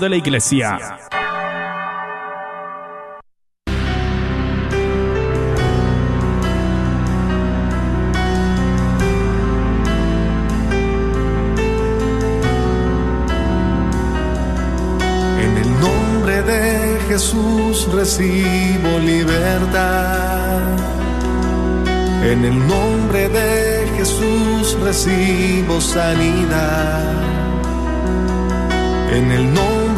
de la iglesia. En el nombre de Jesús recibo libertad. En el nombre de Jesús recibo sanidad. En el nombre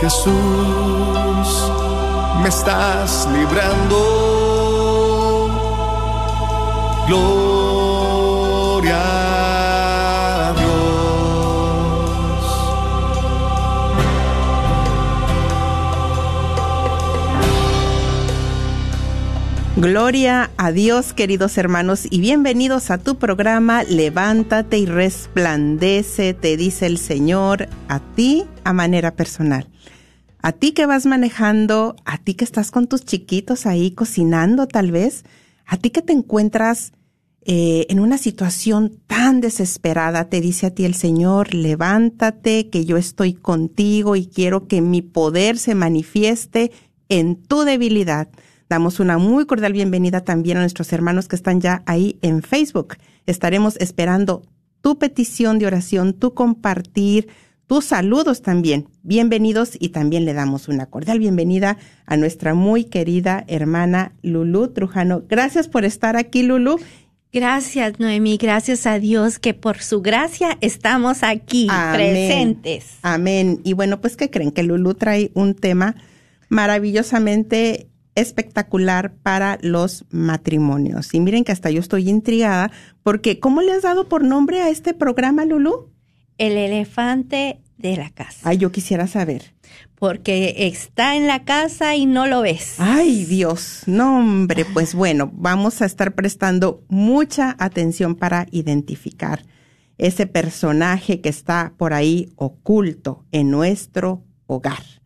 Jesús, me estás librando. Gloria a Dios. Gloria a Dios, queridos hermanos, y bienvenidos a tu programa Levántate y resplandece, te dice el Señor, a ti a manera personal. A ti que vas manejando, a ti que estás con tus chiquitos ahí cocinando tal vez, a ti que te encuentras eh, en una situación tan desesperada, te dice a ti el Señor, levántate, que yo estoy contigo y quiero que mi poder se manifieste en tu debilidad. Damos una muy cordial bienvenida también a nuestros hermanos que están ya ahí en Facebook. Estaremos esperando tu petición de oración, tu compartir, tus saludos también. Bienvenidos y también le damos una cordial bienvenida a nuestra muy querida hermana Lulú Trujano. Gracias por estar aquí, Lulú. Gracias, Noemí. Gracias a Dios que por su gracia estamos aquí Amén. presentes. Amén. Y bueno, pues que creen que Lulú trae un tema maravillosamente espectacular para los matrimonios. Y miren que hasta yo estoy intrigada porque ¿cómo le has dado por nombre a este programa, Lulú? El elefante de la casa. Ay, yo quisiera saber. Porque está en la casa y no lo ves. Ay, Dios. No, hombre, pues bueno, vamos a estar prestando mucha atención para identificar ese personaje que está por ahí oculto en nuestro hogar.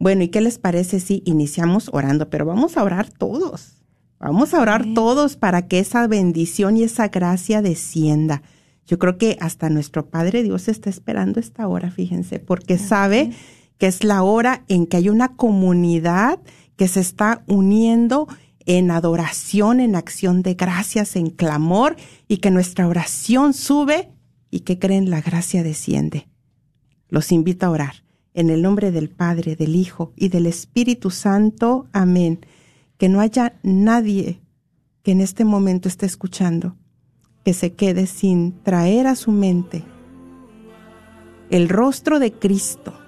Bueno, ¿y qué les parece si iniciamos orando? Pero vamos a orar todos. Vamos a orar todos para que esa bendición y esa gracia descienda. Yo creo que hasta nuestro Padre Dios está esperando esta hora, fíjense, porque sabe que es la hora en que hay una comunidad que se está uniendo en adoración, en acción de gracias, en clamor, y que nuestra oración sube y que creen la gracia desciende. Los invito a orar. En el nombre del Padre, del Hijo y del Espíritu Santo. Amén. Que no haya nadie que en este momento esté escuchando que se quede sin traer a su mente el rostro de Cristo,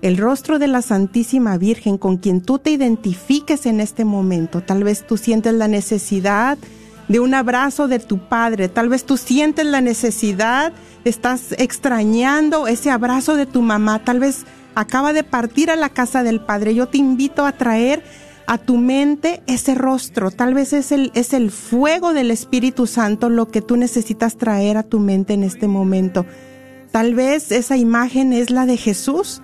el rostro de la Santísima Virgen con quien tú te identifiques en este momento. Tal vez tú sientes la necesidad de un abrazo de tu Padre, tal vez tú sientes la necesidad, estás extrañando ese abrazo de tu mamá, tal vez acaba de partir a la casa del Padre. Yo te invito a traer a tu mente ese rostro. Tal vez es el, es el fuego del Espíritu Santo lo que tú necesitas traer a tu mente en este momento. Tal vez esa imagen es la de Jesús,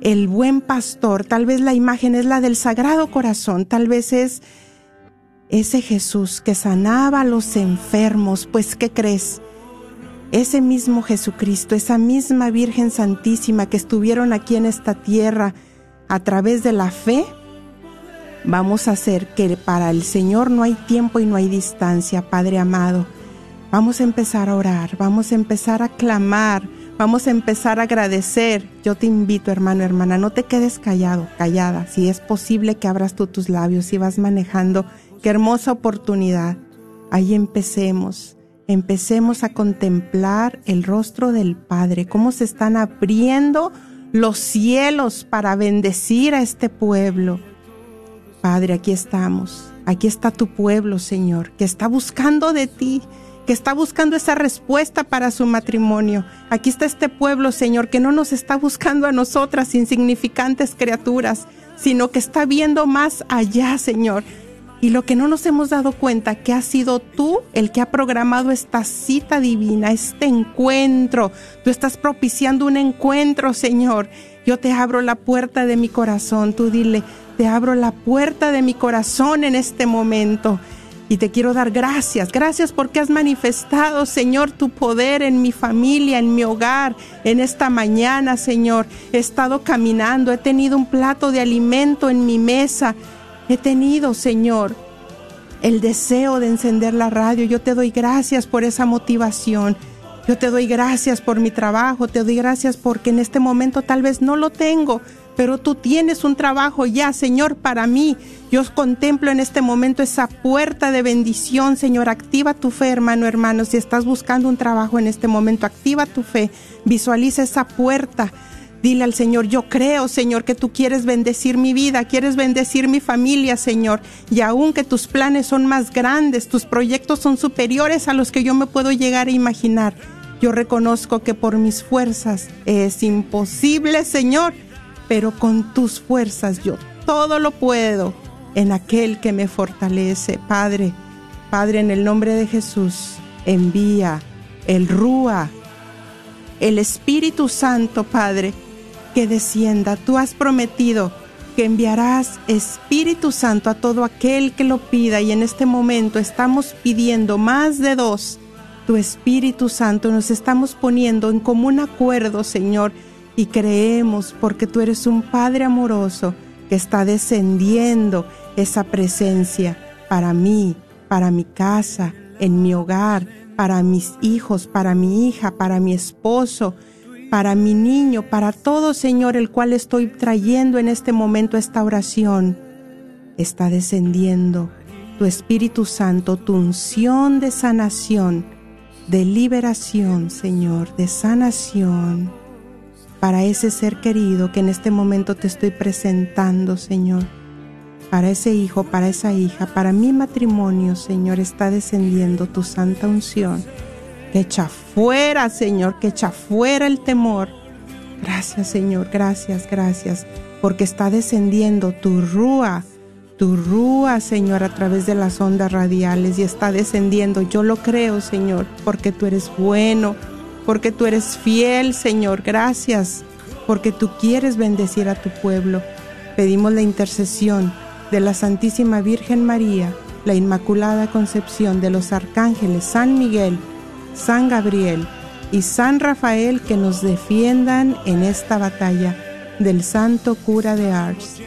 el buen pastor. Tal vez la imagen es la del Sagrado Corazón. Tal vez es ese Jesús que sanaba a los enfermos. Pues, ¿qué crees? Ese mismo Jesucristo, esa misma Virgen Santísima que estuvieron aquí en esta tierra a través de la fe, vamos a hacer que para el Señor no hay tiempo y no hay distancia, Padre amado. Vamos a empezar a orar, vamos a empezar a clamar, vamos a empezar a agradecer. Yo te invito, hermano, hermana, no te quedes callado, callada. Si es posible que abras tú tus labios y vas manejando, qué hermosa oportunidad. Ahí empecemos empecemos a contemplar el rostro del Padre, cómo se están abriendo los cielos para bendecir a este pueblo. Padre, aquí estamos, aquí está tu pueblo, Señor, que está buscando de ti, que está buscando esa respuesta para su matrimonio. Aquí está este pueblo, Señor, que no nos está buscando a nosotras, insignificantes criaturas, sino que está viendo más allá, Señor. Y lo que no nos hemos dado cuenta, que has sido tú el que ha programado esta cita divina, este encuentro. Tú estás propiciando un encuentro, Señor. Yo te abro la puerta de mi corazón. Tú dile, te abro la puerta de mi corazón en este momento. Y te quiero dar gracias, gracias porque has manifestado, Señor, tu poder en mi familia, en mi hogar, en esta mañana, Señor. He estado caminando, he tenido un plato de alimento en mi mesa, he tenido, Señor, el deseo de encender la radio. Yo te doy gracias por esa motivación. Yo te doy gracias por mi trabajo, te doy gracias porque en este momento tal vez no lo tengo, pero tú tienes un trabajo ya, Señor, para mí. Yo contemplo en este momento esa puerta de bendición, Señor. Activa tu fe, hermano, hermano. Si estás buscando un trabajo en este momento, activa tu fe. Visualiza esa puerta. Dile al Señor, yo creo, Señor, que tú quieres bendecir mi vida, quieres bendecir mi familia, Señor. Y aun que tus planes son más grandes, tus proyectos son superiores a los que yo me puedo llegar a imaginar. Yo reconozco que por mis fuerzas es imposible, Señor pero con tus fuerzas yo todo lo puedo en aquel que me fortalece. Padre, Padre, en el nombre de Jesús, envía el Rúa, el Espíritu Santo, Padre, que descienda. Tú has prometido que enviarás Espíritu Santo a todo aquel que lo pida y en este momento estamos pidiendo más de dos. Tu Espíritu Santo nos estamos poniendo en común acuerdo, Señor, y creemos porque tú eres un Padre amoroso que está descendiendo esa presencia para mí, para mi casa, en mi hogar, para mis hijos, para mi hija, para mi esposo, para mi niño, para todo Señor el cual estoy trayendo en este momento esta oración. Está descendiendo tu Espíritu Santo, tu unción de sanación, de liberación, Señor, de sanación para ese ser querido que en este momento te estoy presentando, Señor. Para ese hijo, para esa hija, para mi matrimonio, Señor, está descendiendo tu santa unción. Que echa fuera, Señor, que echa fuera el temor. Gracias, Señor, gracias, gracias, porque está descendiendo tu rúa, tu rúa, Señor, a través de las ondas radiales y está descendiendo. Yo lo creo, Señor, porque tú eres bueno, porque tú eres fiel, Señor. Gracias, porque tú quieres bendecir a tu pueblo. Pedimos la intercesión de la Santísima Virgen María, la Inmaculada Concepción de los arcángeles San Miguel, San Gabriel y San Rafael que nos defiendan en esta batalla del Santo Cura de Ars.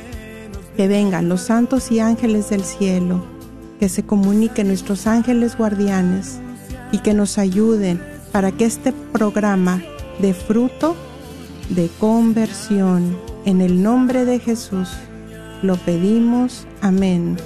Que vengan los santos y ángeles del cielo, que se comuniquen nuestros ángeles guardianes y que nos ayuden para que este programa dé fruto de conversión. En el nombre de Jesús lo pedimos. Amén.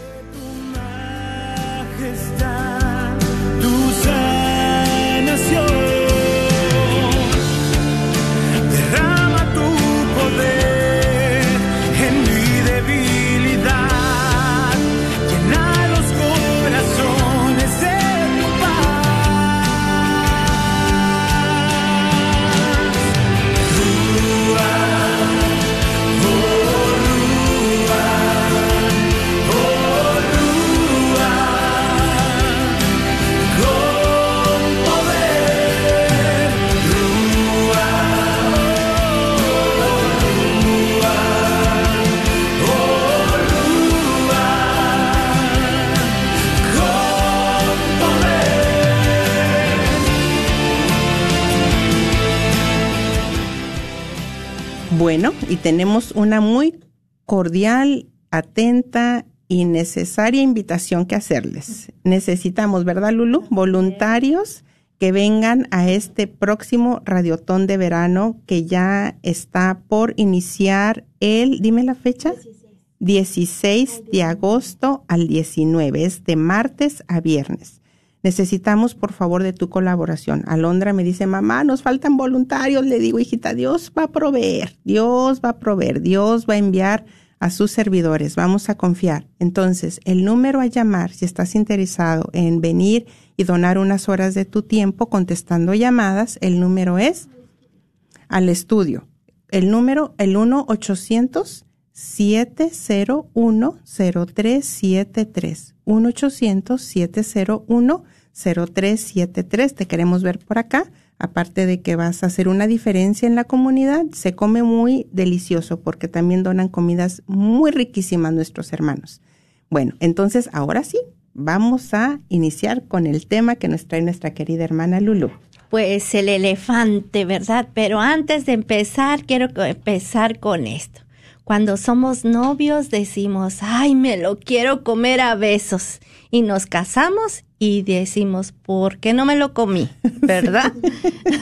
Y tenemos una muy cordial, atenta y necesaria invitación que hacerles. Necesitamos, ¿verdad, Lulu? Voluntarios que vengan a este próximo radiotón de verano que ya está por iniciar el, dime la fecha. 16 de agosto al 19, es de martes a viernes. Necesitamos, por favor, de tu colaboración. Alondra me dice, mamá, nos faltan voluntarios. Le digo, hijita, Dios va a proveer, Dios va a proveer, Dios va a enviar a sus servidores. Vamos a confiar. Entonces, el número a llamar, si estás interesado en venir y donar unas horas de tu tiempo contestando llamadas, el número es al estudio. El número, el 1-800-701-0373. 1-800-701-0373. Te queremos ver por acá aparte de que vas a hacer una diferencia en la comunidad, se come muy delicioso porque también donan comidas muy riquísimas nuestros hermanos. Bueno, entonces ahora sí, vamos a iniciar con el tema que nos trae nuestra querida hermana Lulu. Pues el elefante, ¿verdad? Pero antes de empezar, quiero empezar con esto. Cuando somos novios decimos, ay, me lo quiero comer a besos. Y nos casamos y decimos, ¿por qué no me lo comí? ¿Verdad?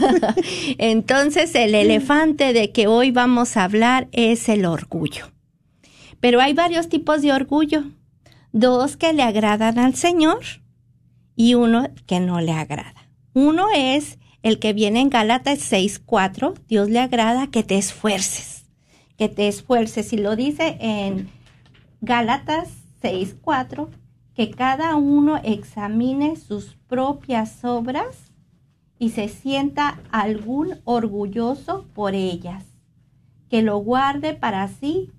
Entonces el elefante de que hoy vamos a hablar es el orgullo. Pero hay varios tipos de orgullo. Dos que le agradan al Señor y uno que no le agrada. Uno es el que viene en Gálatas 6.4. Dios le agrada que te esfuerces que te esfuerces. Y lo dice en Gálatas 6:4, que cada uno examine sus propias obras y se sienta algún orgulloso por ellas, que lo guarde para sí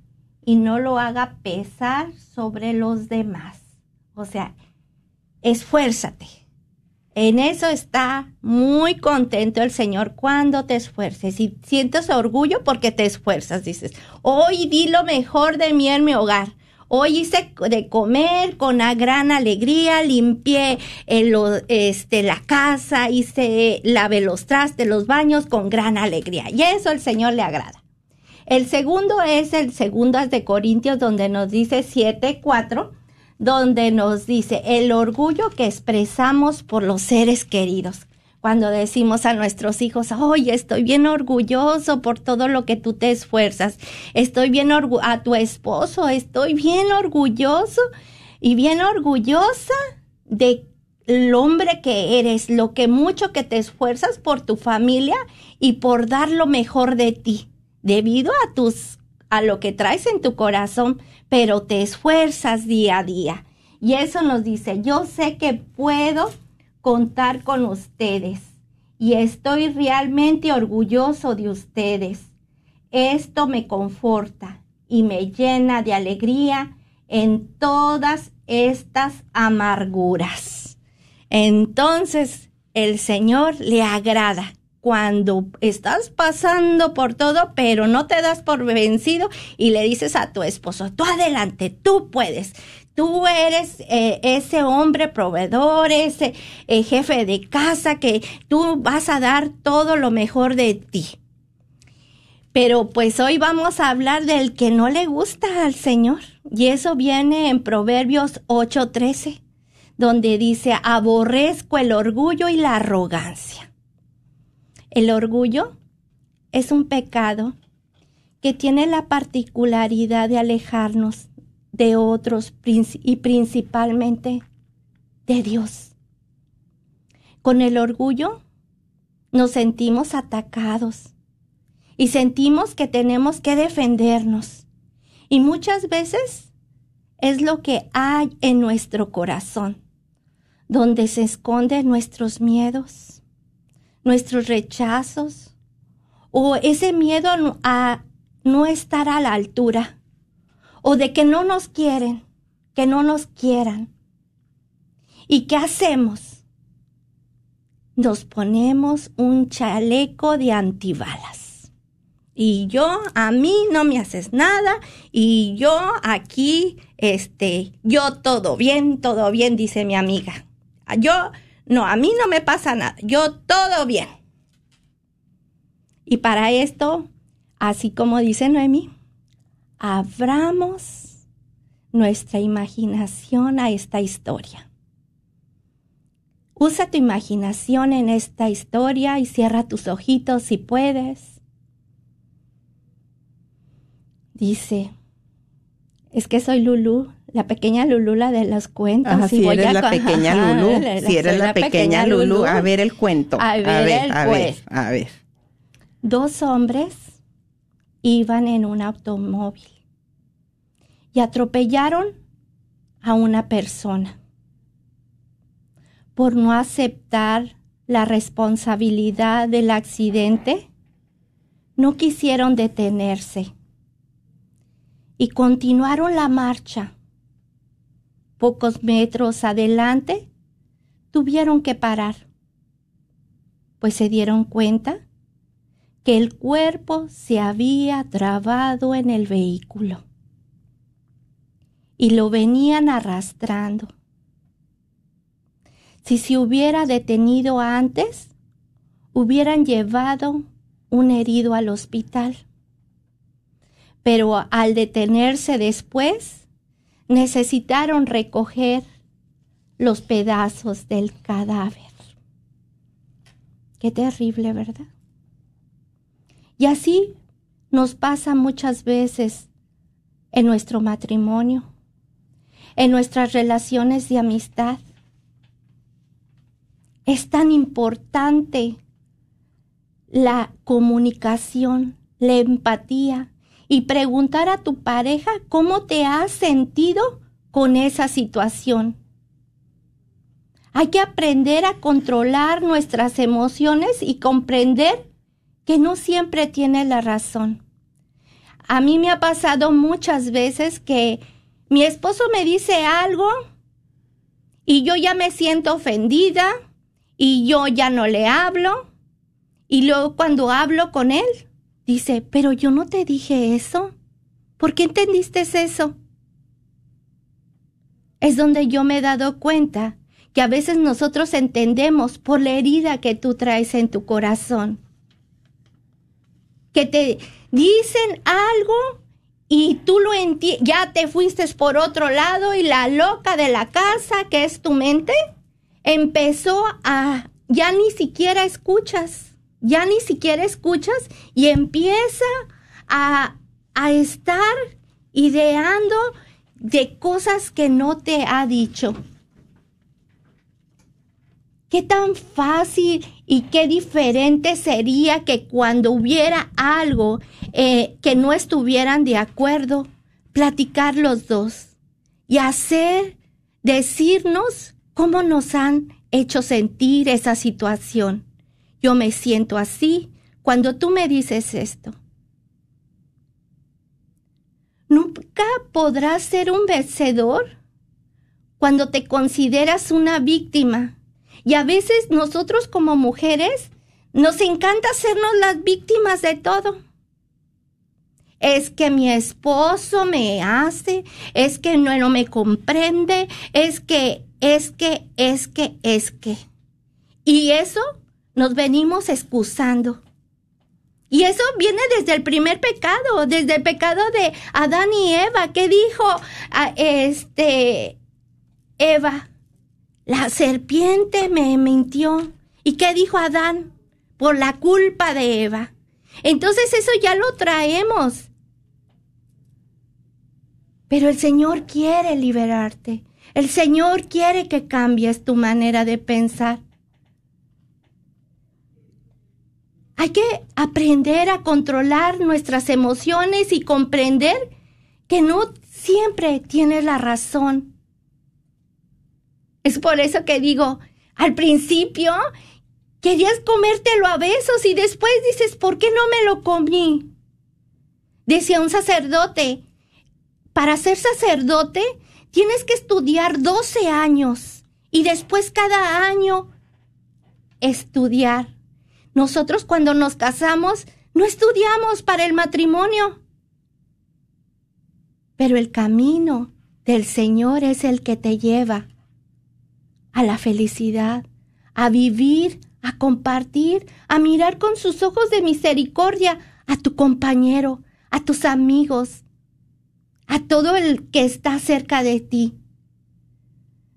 y no lo haga pesar sobre los demás. O sea, esfuérzate en eso está muy contento el Señor cuando te esfuerces y sientes orgullo porque te esfuerzas. Dices, hoy di lo mejor de mí en mi hogar. Hoy hice de comer con una gran alegría, limpié el, este, la casa, hice, lavé los trastes, los baños con gran alegría. Y eso al Señor le agrada. El segundo es el segundo de Corintios donde nos dice 7, 4 donde nos dice el orgullo que expresamos por los seres queridos. Cuando decimos a nuestros hijos, oye, estoy bien orgulloso por todo lo que tú te esfuerzas, estoy bien orgulloso, a tu esposo, estoy bien orgulloso y bien orgullosa de el hombre que eres, lo que mucho que te esfuerzas por tu familia y por dar lo mejor de ti, debido a tus a lo que traes en tu corazón, pero te esfuerzas día a día. Y eso nos dice, yo sé que puedo contar con ustedes y estoy realmente orgulloso de ustedes. Esto me conforta y me llena de alegría en todas estas amarguras. Entonces el Señor le agrada cuando estás pasando por todo, pero no te das por vencido y le dices a tu esposo, tú adelante, tú puedes. Tú eres eh, ese hombre proveedor, ese eh, jefe de casa que tú vas a dar todo lo mejor de ti. Pero pues hoy vamos a hablar del que no le gusta al Señor. Y eso viene en Proverbios 8:13, donde dice, aborrezco el orgullo y la arrogancia. El orgullo es un pecado que tiene la particularidad de alejarnos de otros y principalmente de Dios. Con el orgullo nos sentimos atacados y sentimos que tenemos que defendernos. Y muchas veces es lo que hay en nuestro corazón, donde se esconden nuestros miedos, nuestros rechazos o ese miedo a no estar a la altura o de que no nos quieren, que no nos quieran. ¿Y qué hacemos? Nos ponemos un chaleco de antibalas. Y yo, a mí no me haces nada. Y yo aquí, este, yo todo bien, todo bien, dice mi amiga. Yo no, a mí no me pasa nada. Yo todo bien. Y para esto, así como dice Noemi, abramos nuestra imaginación a esta historia. Usa tu imaginación en esta historia y cierra tus ojitos si puedes. Dice, es que soy Lulu, la pequeña Lulu, la de los cuentos. Ah, si eres la pequeña Lulu, si eres la, pequeña, Lulu, a ver el cuento. A ver, a ver, a ver. Dos hombres iban en un automóvil y atropellaron a una persona por no aceptar la responsabilidad del accidente, no quisieron detenerse y continuaron la marcha. Pocos metros adelante tuvieron que parar, pues se dieron cuenta que el cuerpo se había trabado en el vehículo y lo venían arrastrando. Si se hubiera detenido antes, hubieran llevado un herido al hospital. Pero al detenerse después, necesitaron recoger los pedazos del cadáver. Qué terrible, ¿verdad? Y así nos pasa muchas veces en nuestro matrimonio, en nuestras relaciones de amistad. Es tan importante la comunicación, la empatía y preguntar a tu pareja cómo te has sentido con esa situación. Hay que aprender a controlar nuestras emociones y comprender que no siempre tiene la razón. A mí me ha pasado muchas veces que mi esposo me dice algo y yo ya me siento ofendida y yo ya no le hablo y luego cuando hablo con él dice, pero yo no te dije eso. ¿Por qué entendiste eso? Es donde yo me he dado cuenta que a veces nosotros entendemos por la herida que tú traes en tu corazón. Que te dicen algo y tú lo ya te fuiste por otro lado y la loca de la casa, que es tu mente, empezó a, ya ni siquiera escuchas, ya ni siquiera escuchas y empieza a, a estar ideando de cosas que no te ha dicho. ¿Qué tan fácil y qué diferente sería que cuando hubiera algo eh, que no estuvieran de acuerdo, platicar los dos y hacer, decirnos cómo nos han hecho sentir esa situación? Yo me siento así cuando tú me dices esto. Nunca podrás ser un vencedor cuando te consideras una víctima y a veces nosotros como mujeres nos encanta hacernos las víctimas de todo. Es que mi esposo me hace, es que no, no me comprende, es que, es que, es que, es que. Y eso nos venimos excusando. Y eso viene desde el primer pecado, desde el pecado de Adán y Eva. ¿Qué dijo a este Eva? La serpiente me mintió. ¿Y qué dijo Adán? Por la culpa de Eva. Entonces eso ya lo traemos. Pero el Señor quiere liberarte. El Señor quiere que cambies tu manera de pensar. Hay que aprender a controlar nuestras emociones y comprender que no siempre tienes la razón es por eso que digo, al principio querías comértelo a besos y después dices, ¿por qué no me lo comí? Decía un sacerdote, para ser sacerdote tienes que estudiar 12 años y después cada año estudiar. Nosotros cuando nos casamos no estudiamos para el matrimonio, pero el camino del Señor es el que te lleva a la felicidad, a vivir, a compartir, a mirar con sus ojos de misericordia a tu compañero, a tus amigos, a todo el que está cerca de ti.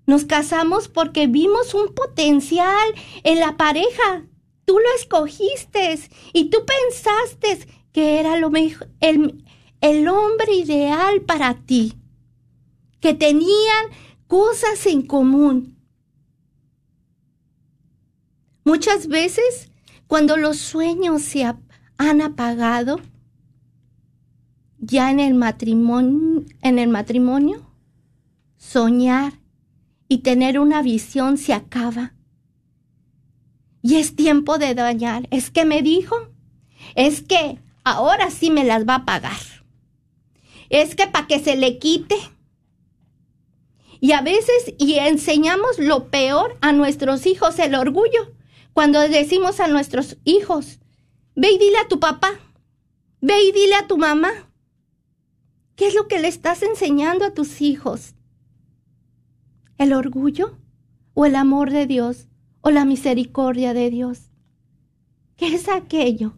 Nos casamos porque vimos un potencial en la pareja. Tú lo escogiste y tú pensaste que era lo mejor, el, el hombre ideal para ti, que tenían cosas en común. Muchas veces, cuando los sueños se han apagado, ya en el en el matrimonio, soñar y tener una visión se acaba. Y es tiempo de dañar. Es que me dijo, es que ahora sí me las va a pagar. Es que para que se le quite. Y a veces y enseñamos lo peor a nuestros hijos, el orgullo. Cuando decimos a nuestros hijos, ve y dile a tu papá, ve y dile a tu mamá. ¿Qué es lo que le estás enseñando a tus hijos? ¿El orgullo o el amor de Dios o la misericordia de Dios? ¿Qué es aquello?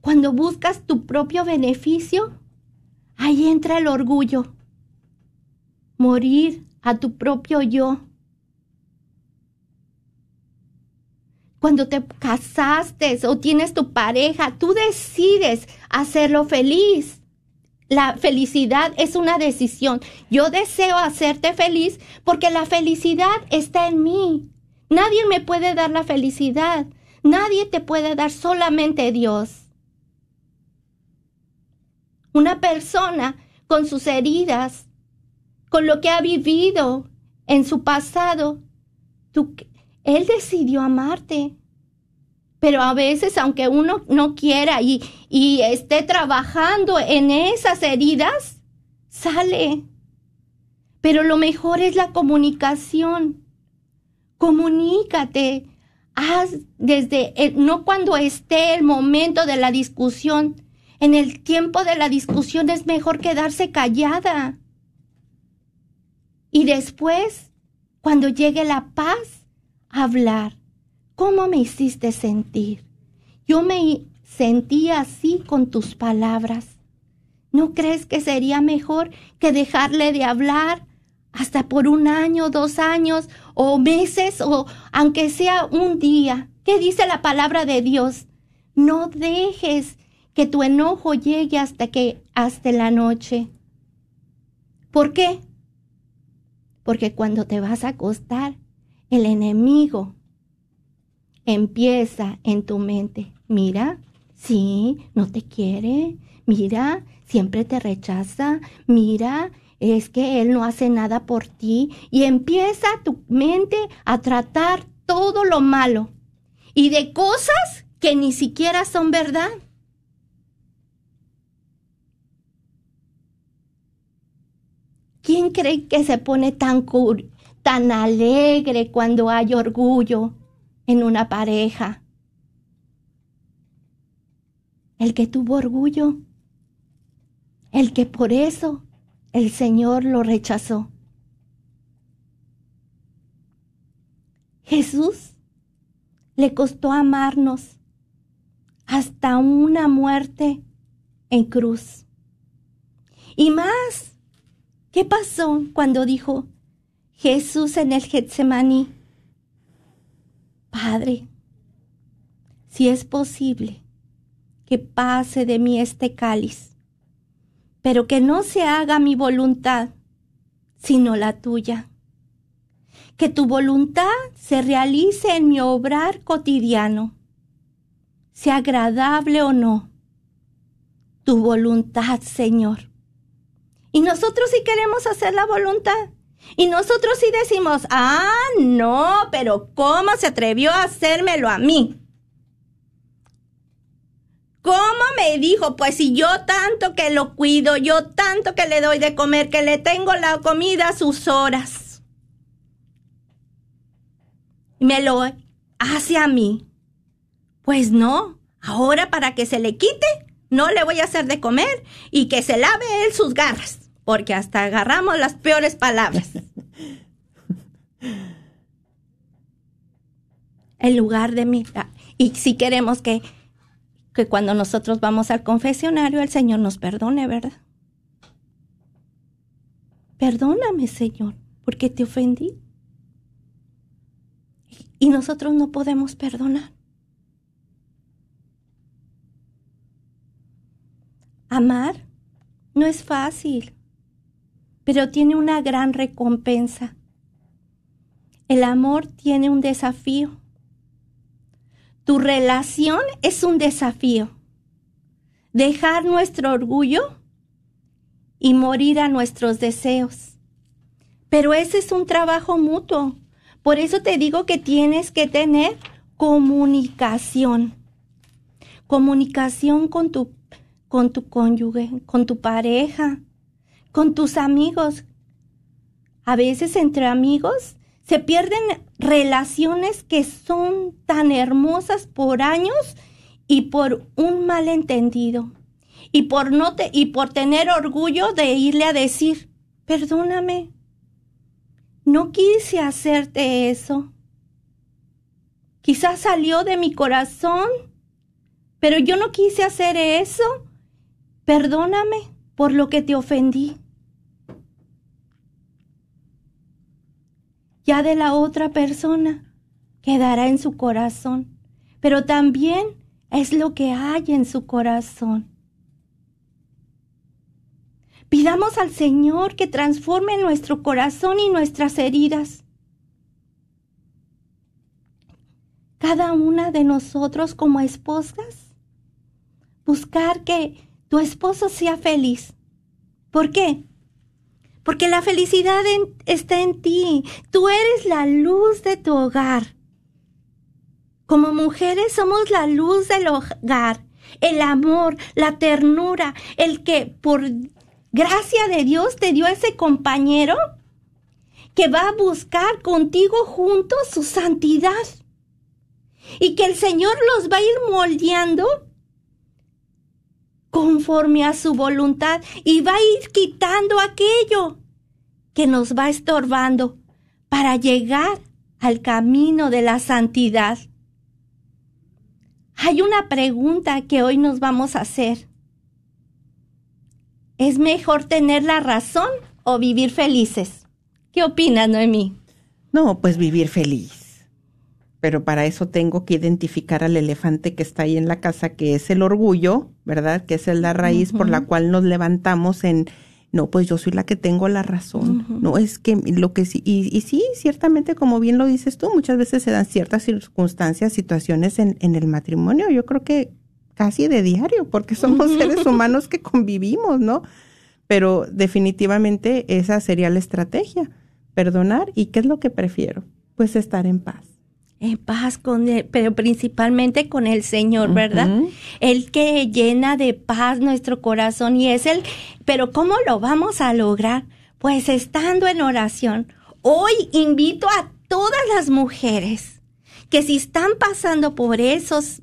Cuando buscas tu propio beneficio, ahí entra el orgullo. Morir a tu propio yo. Cuando te casaste o tienes tu pareja, tú decides hacerlo feliz. La felicidad es una decisión. Yo deseo hacerte feliz porque la felicidad está en mí. Nadie me puede dar la felicidad. Nadie te puede dar solamente Dios. Una persona con sus heridas, con lo que ha vivido en su pasado, tú, él decidió amarte. Pero a veces, aunque uno no quiera y, y esté trabajando en esas heridas, sale. Pero lo mejor es la comunicación. Comunícate. Haz desde, no cuando esté el momento de la discusión, en el tiempo de la discusión es mejor quedarse callada. Y después, cuando llegue la paz, hablar. ¿Cómo me hiciste sentir? Yo me sentí así con tus palabras. ¿No crees que sería mejor que dejarle de hablar hasta por un año, dos años o meses o aunque sea un día? ¿Qué dice la palabra de Dios? No dejes que tu enojo llegue hasta que hasta la noche. ¿Por qué? Porque cuando te vas a acostar, el enemigo empieza en tu mente, mira, sí, no te quiere, mira, siempre te rechaza, mira, es que él no hace nada por ti. Y empieza tu mente a tratar todo lo malo. Y de cosas que ni siquiera son verdad. ¿Quién cree que se pone tan, tan alegre cuando hay orgullo en una pareja? El que tuvo orgullo, el que por eso el Señor lo rechazó. Jesús le costó amarnos hasta una muerte en cruz. Y más ¿Qué pasó cuando dijo Jesús en el Getsemaní? Padre, si es posible que pase de mí este cáliz, pero que no se haga mi voluntad, sino la tuya. Que tu voluntad se realice en mi obrar cotidiano, sea agradable o no. Tu voluntad, Señor. Y nosotros sí queremos hacer la voluntad. Y nosotros sí decimos, ah, no, pero ¿cómo se atrevió a hacérmelo a mí? ¿Cómo me dijo? Pues si yo tanto que lo cuido, yo tanto que le doy de comer, que le tengo la comida a sus horas. Me lo hace a mí. Pues no, ahora para que se le quite, no le voy a hacer de comer y que se lave él sus garras porque hasta agarramos las peores palabras. en lugar de mirar. Y si queremos que, que cuando nosotros vamos al confesionario el Señor nos perdone, ¿verdad? Perdóname, Señor, porque te ofendí. Y nosotros no podemos perdonar. Amar no es fácil pero tiene una gran recompensa. El amor tiene un desafío. Tu relación es un desafío. dejar nuestro orgullo y morir a nuestros deseos. Pero ese es un trabajo mutuo. Por eso te digo que tienes que tener comunicación. Comunicación con tu, con tu cónyuge, con tu pareja, con tus amigos. A veces entre amigos se pierden relaciones que son tan hermosas por años y por un malentendido. Y por no y por tener orgullo de irle a decir, perdóname, no quise hacerte eso. Quizás salió de mi corazón, pero yo no quise hacer eso. Perdóname por lo que te ofendí. Ya de la otra persona quedará en su corazón, pero también es lo que hay en su corazón. Pidamos al Señor que transforme nuestro corazón y nuestras heridas. Cada una de nosotros como esposas, buscar que tu esposo sea feliz. ¿Por qué? Porque la felicidad está en ti. Tú eres la luz de tu hogar. Como mujeres somos la luz del hogar, el amor, la ternura, el que por gracia de Dios te dio ese compañero que va a buscar contigo juntos su santidad. Y que el Señor los va a ir moldeando conforme a su voluntad y va a ir quitando aquello que nos va estorbando para llegar al camino de la santidad. Hay una pregunta que hoy nos vamos a hacer. ¿Es mejor tener la razón o vivir felices? ¿Qué opinas, Noemí? No, pues vivir feliz. Pero para eso tengo que identificar al elefante que está ahí en la casa, que es el orgullo, ¿verdad? Que es la raíz por la cual nos levantamos en, no, pues yo soy la que tengo la razón. No, es que lo que sí, y, y, sí, ciertamente, como bien lo dices tú, muchas veces se dan ciertas circunstancias, situaciones en, en el matrimonio. Yo creo que casi de diario, porque somos seres humanos que convivimos, ¿no? Pero definitivamente esa sería la estrategia, perdonar. ¿Y qué es lo que prefiero? Pues estar en paz. En paz con él, pero principalmente con el Señor, ¿verdad? El que llena de paz nuestro corazón y es el, pero ¿cómo lo vamos a lograr? Pues estando en oración. Hoy invito a todas las mujeres que si están pasando por esos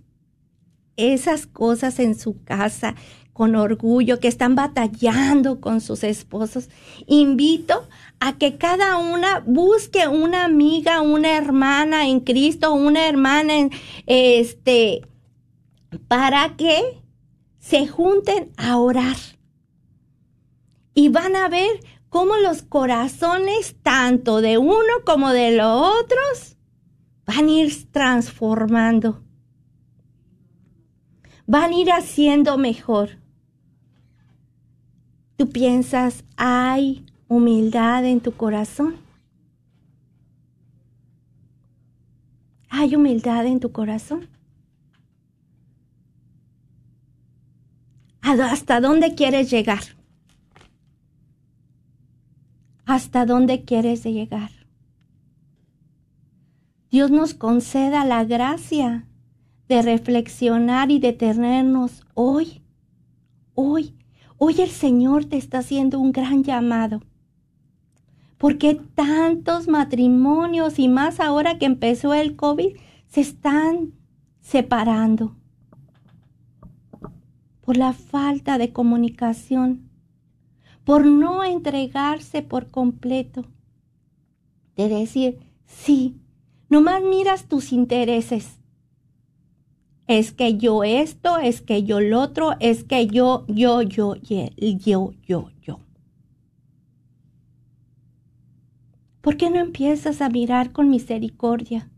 esas cosas en su casa con orgullo, que están batallando con sus esposos, invito a que cada una busque una amiga, una hermana en Cristo, una hermana en este para que se junten a orar. Y van a ver cómo los corazones, tanto de uno como de los otros, van a ir transformando van a ir haciendo mejor. Tú piensas, hay humildad en tu corazón. Hay humildad en tu corazón. ¿Hasta dónde quieres llegar? ¿Hasta dónde quieres llegar? Dios nos conceda la gracia de reflexionar y detenernos hoy, hoy, hoy el Señor te está haciendo un gran llamado. ¿Por qué tantos matrimonios y más ahora que empezó el COVID se están separando? Por la falta de comunicación, por no entregarse por completo, de decir, sí, nomás miras tus intereses, es que yo esto, es que yo lo otro, es que yo, yo, yo, yo, yo, yo, yo. ¿Por qué no empiezas a mirar con misericordia?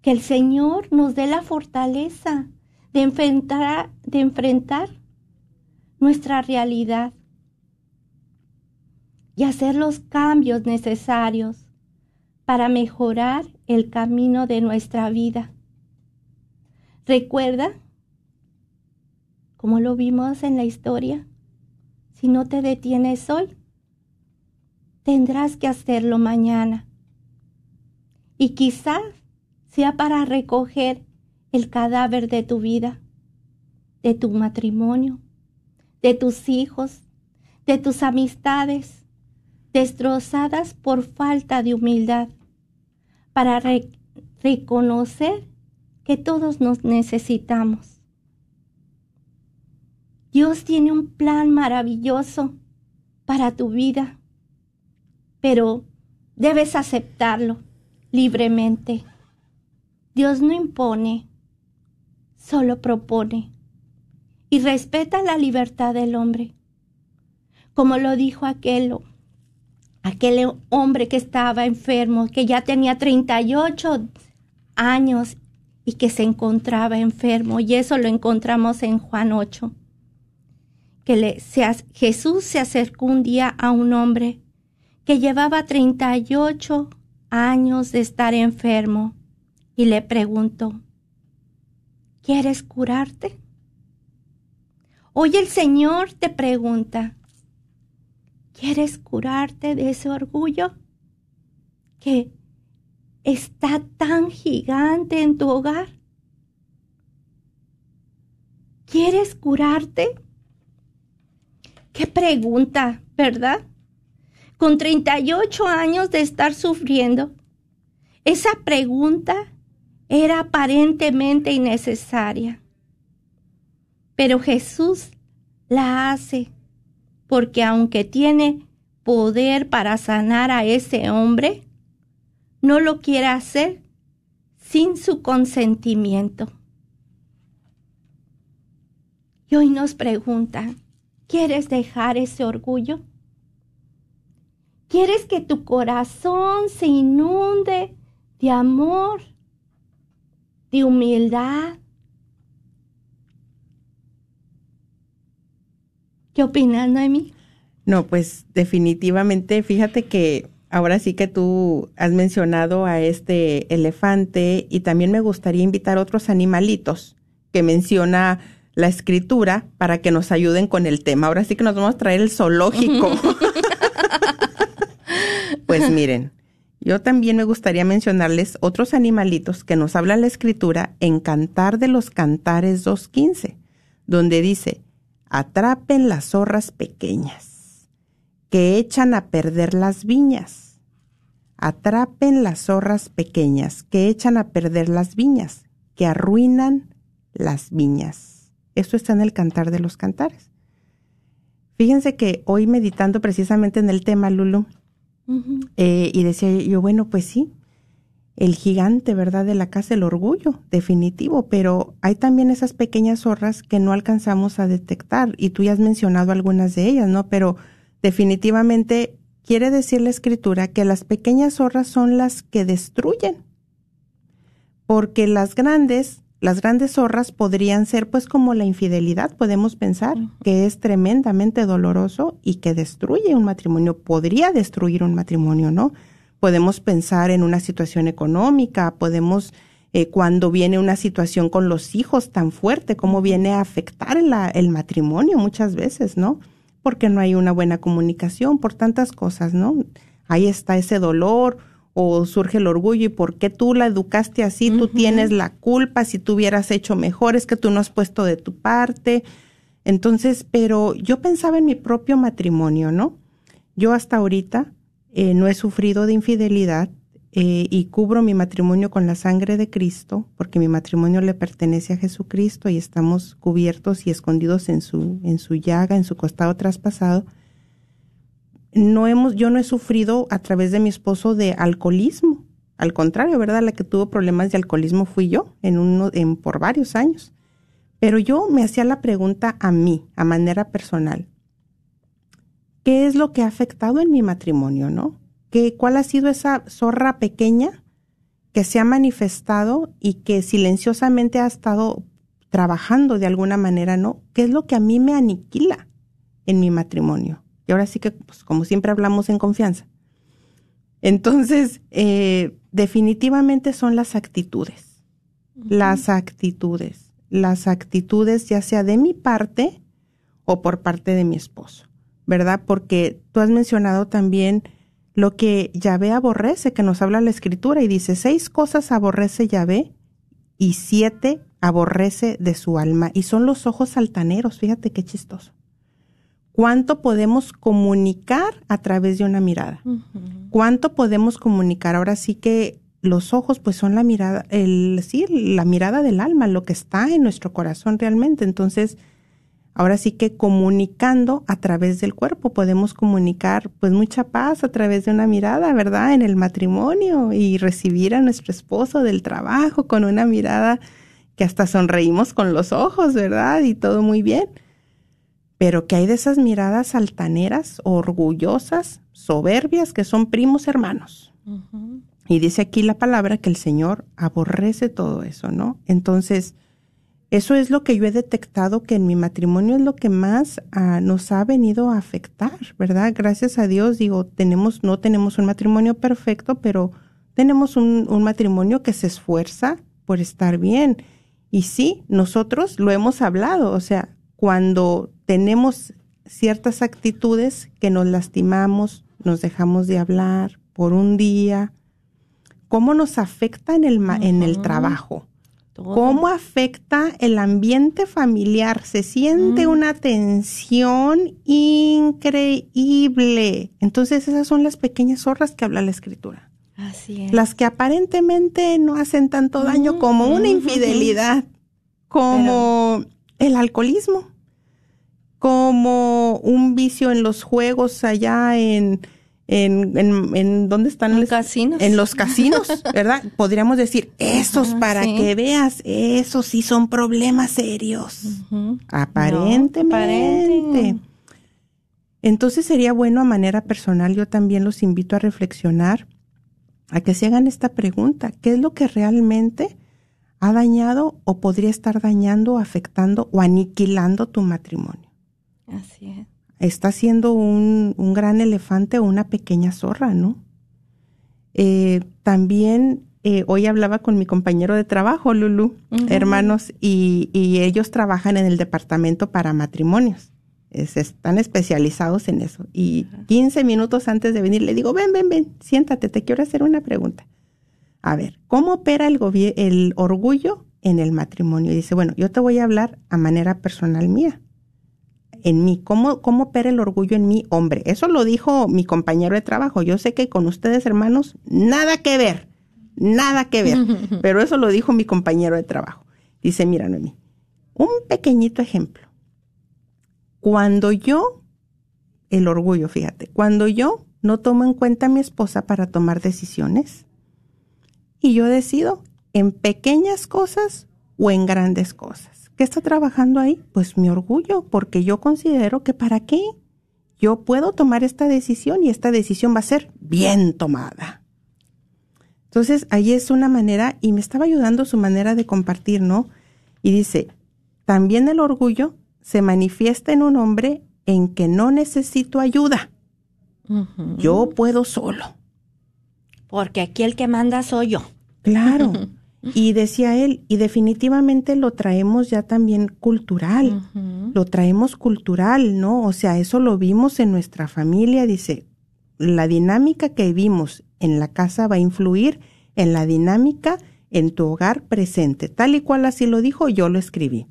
Que el Señor nos dé la fortaleza de enfrentar, de enfrentar nuestra realidad y hacer los cambios necesarios para mejorar el camino de nuestra vida. Recuerda, como lo vimos en la historia, si no te detienes hoy, tendrás que hacerlo mañana. Y quizás sea para recoger el cadáver de tu vida, de tu matrimonio, de tus hijos, de tus amistades, destrozadas por falta de humildad, para reconocer que todos nos necesitamos. Dios tiene un plan maravilloso para tu vida, pero debes aceptarlo libremente. Dios no impone, solo propone y respeta la libertad del hombre. Como lo dijo aquel, aquel hombre que estaba enfermo, que ya tenía 38 años y que se encontraba enfermo, y eso lo encontramos en Juan 8. Que le, Jesús se acercó un día a un hombre que llevaba 38 años de estar enfermo y le preguntó, ¿quieres curarte? Hoy el Señor te pregunta, ¿quieres curarte de ese orgullo que está tan gigante en tu hogar? ¿Quieres curarte? Qué pregunta, ¿verdad? Con 38 años de estar sufriendo, esa pregunta era aparentemente innecesaria. Pero Jesús la hace porque aunque tiene poder para sanar a ese hombre, no lo quiere hacer sin su consentimiento. Y hoy nos pregunta, ¿quieres dejar ese orgullo? ¿Quieres que tu corazón se inunde de amor, de humildad? ¿Qué opinas, Noemi? No, pues definitivamente, fíjate que ahora sí que tú has mencionado a este elefante y también me gustaría invitar a otros animalitos que menciona la escritura para que nos ayuden con el tema. Ahora sí que nos vamos a traer el zoológico. pues miren, yo también me gustaría mencionarles otros animalitos que nos habla la escritura en Cantar de los Cantares 2.15, donde dice, atrapen las zorras pequeñas que echan a perder las viñas. Atrapen las zorras pequeñas que echan a perder las viñas, que arruinan las viñas. Esto está en el Cantar de los Cantares. Fíjense que hoy meditando precisamente en el tema, Lulu, eh, y decía yo, bueno, pues sí, el gigante, ¿verdad? De la casa, el orgullo, definitivo, pero hay también esas pequeñas zorras que no alcanzamos a detectar, y tú ya has mencionado algunas de ellas, ¿no? Pero definitivamente quiere decir la escritura que las pequeñas zorras son las que destruyen, porque las grandes, las grandes zorras podrían ser pues como la infidelidad, podemos pensar que es tremendamente doloroso y que destruye un matrimonio, podría destruir un matrimonio, ¿no? Podemos pensar en una situación económica, podemos eh, cuando viene una situación con los hijos tan fuerte, cómo viene a afectar el matrimonio muchas veces, ¿no? porque no hay una buena comunicación, por tantas cosas, ¿no? Ahí está ese dolor o surge el orgullo y por qué tú la educaste así, tú tienes la culpa, si tú hubieras hecho mejor, es que tú no has puesto de tu parte. Entonces, pero yo pensaba en mi propio matrimonio, ¿no? Yo hasta ahorita eh, no he sufrido de infidelidad, eh, y cubro mi matrimonio con la sangre de Cristo, porque mi matrimonio le pertenece a Jesucristo y estamos cubiertos y escondidos en su, en su llaga, en su costado traspasado. No hemos, yo no he sufrido a través de mi esposo de alcoholismo. Al contrario, ¿verdad? La que tuvo problemas de alcoholismo fui yo en uno, en, por varios años. Pero yo me hacía la pregunta a mí, a manera personal. ¿Qué es lo que ha afectado en mi matrimonio, no? cuál ha sido esa zorra pequeña que se ha manifestado y que silenciosamente ha estado trabajando de alguna manera, ¿no? ¿Qué es lo que a mí me aniquila en mi matrimonio? Y ahora sí que, pues, como siempre hablamos en confianza. Entonces, eh, definitivamente son las actitudes. las actitudes, las actitudes ya sea de mi parte o por parte de mi esposo, ¿verdad? Porque tú has mencionado también lo que Yahvé aborrece, que nos habla la escritura y dice, seis cosas aborrece Yahvé y siete aborrece de su alma y son los ojos altaneros, fíjate qué chistoso. ¿Cuánto podemos comunicar a través de una mirada? ¿Cuánto podemos comunicar? Ahora sí que los ojos pues son la mirada, el, sí, la mirada del alma, lo que está en nuestro corazón realmente. Entonces, ahora sí que comunicando a través del cuerpo podemos comunicar pues mucha paz a través de una mirada, ¿verdad? En el matrimonio y recibir a nuestro esposo del trabajo con una mirada que hasta sonreímos con los ojos, ¿verdad? Y todo muy bien. Pero que hay de esas miradas altaneras, orgullosas, soberbias, que son primos hermanos. Y dice aquí la palabra que el Señor aborrece todo eso, ¿no? Entonces, eso es lo que yo he detectado que en mi matrimonio es lo que más ah, nos ha venido a afectar, ¿verdad? Gracias a Dios, digo, tenemos, no tenemos un matrimonio perfecto, pero tenemos un, un matrimonio que se esfuerza por estar bien y sí, nosotros lo hemos hablado, o sea, cuando tenemos ciertas actitudes que nos lastimamos, nos dejamos de hablar por un día, ¿cómo nos afecta en el, en el trabajo? ¿Cómo afecta el ambiente familiar? Se siente mm. una tensión increíble. Entonces esas son las pequeñas zorras que habla la escritura. Así es. Las que aparentemente no hacen tanto daño como una infidelidad, como el alcoholismo, como un vicio en los juegos allá en, en, en, ¿dónde están? En los casinos. En los casinos, ¿verdad? Podríamos decir, esos para que veas, esos sí son problemas serios. Aparentemente. Entonces sería bueno a manera personal, yo también los invito a reflexionar a que se hagan esta pregunta, ¿qué es lo que realmente ha dañado o podría estar dañando, afectando o aniquilando tu matrimonio? Así es. Está siendo un, gran elefante o una pequeña zorra, ¿no? Eh, también eh, hoy hablaba con mi compañero de trabajo, Lulu, hermanos, y, y ellos trabajan en el departamento para matrimonios están especializados en eso. Y 15 minutos antes de venir le digo, ven, ven, ven, siéntate, te quiero hacer una pregunta. A ver, ¿cómo opera el, el orgullo en el matrimonio? Y dice, bueno, yo te voy a hablar a manera personal mía. En mí, ¿cómo, ¿cómo opera el orgullo en mí, hombre? Eso lo dijo mi compañero de trabajo. Yo sé que con ustedes, hermanos, nada que ver, nada que ver. pero eso lo dijo mi compañero de trabajo. Dice, mira, Noemí, un pequeñito ejemplo cuando yo, el orgullo, fíjate, cuando yo no tomo en cuenta a mi esposa para tomar decisiones y yo decido en pequeñas cosas o en grandes cosas. ¿Qué está trabajando ahí? Pues mi orgullo, porque yo considero que para qué yo puedo tomar esta decisión y esta decisión va a ser bien tomada. Entonces, ahí es una manera, y me estaba ayudando su manera de compartir, ¿no? Y dice, también el orgullo se manifiesta en un hombre en que no necesito ayuda. Yo puedo solo. Porque aquí el que manda soy yo. Claro. y decía él, y definitivamente lo traemos ya también cultural. Lo traemos cultural, ¿no? O sea, eso lo vimos en nuestra familia. Dice, la dinámica que vimos en la casa va a influir en la dinámica en tu hogar presente. Tal y cual así lo dijo, yo lo escribí.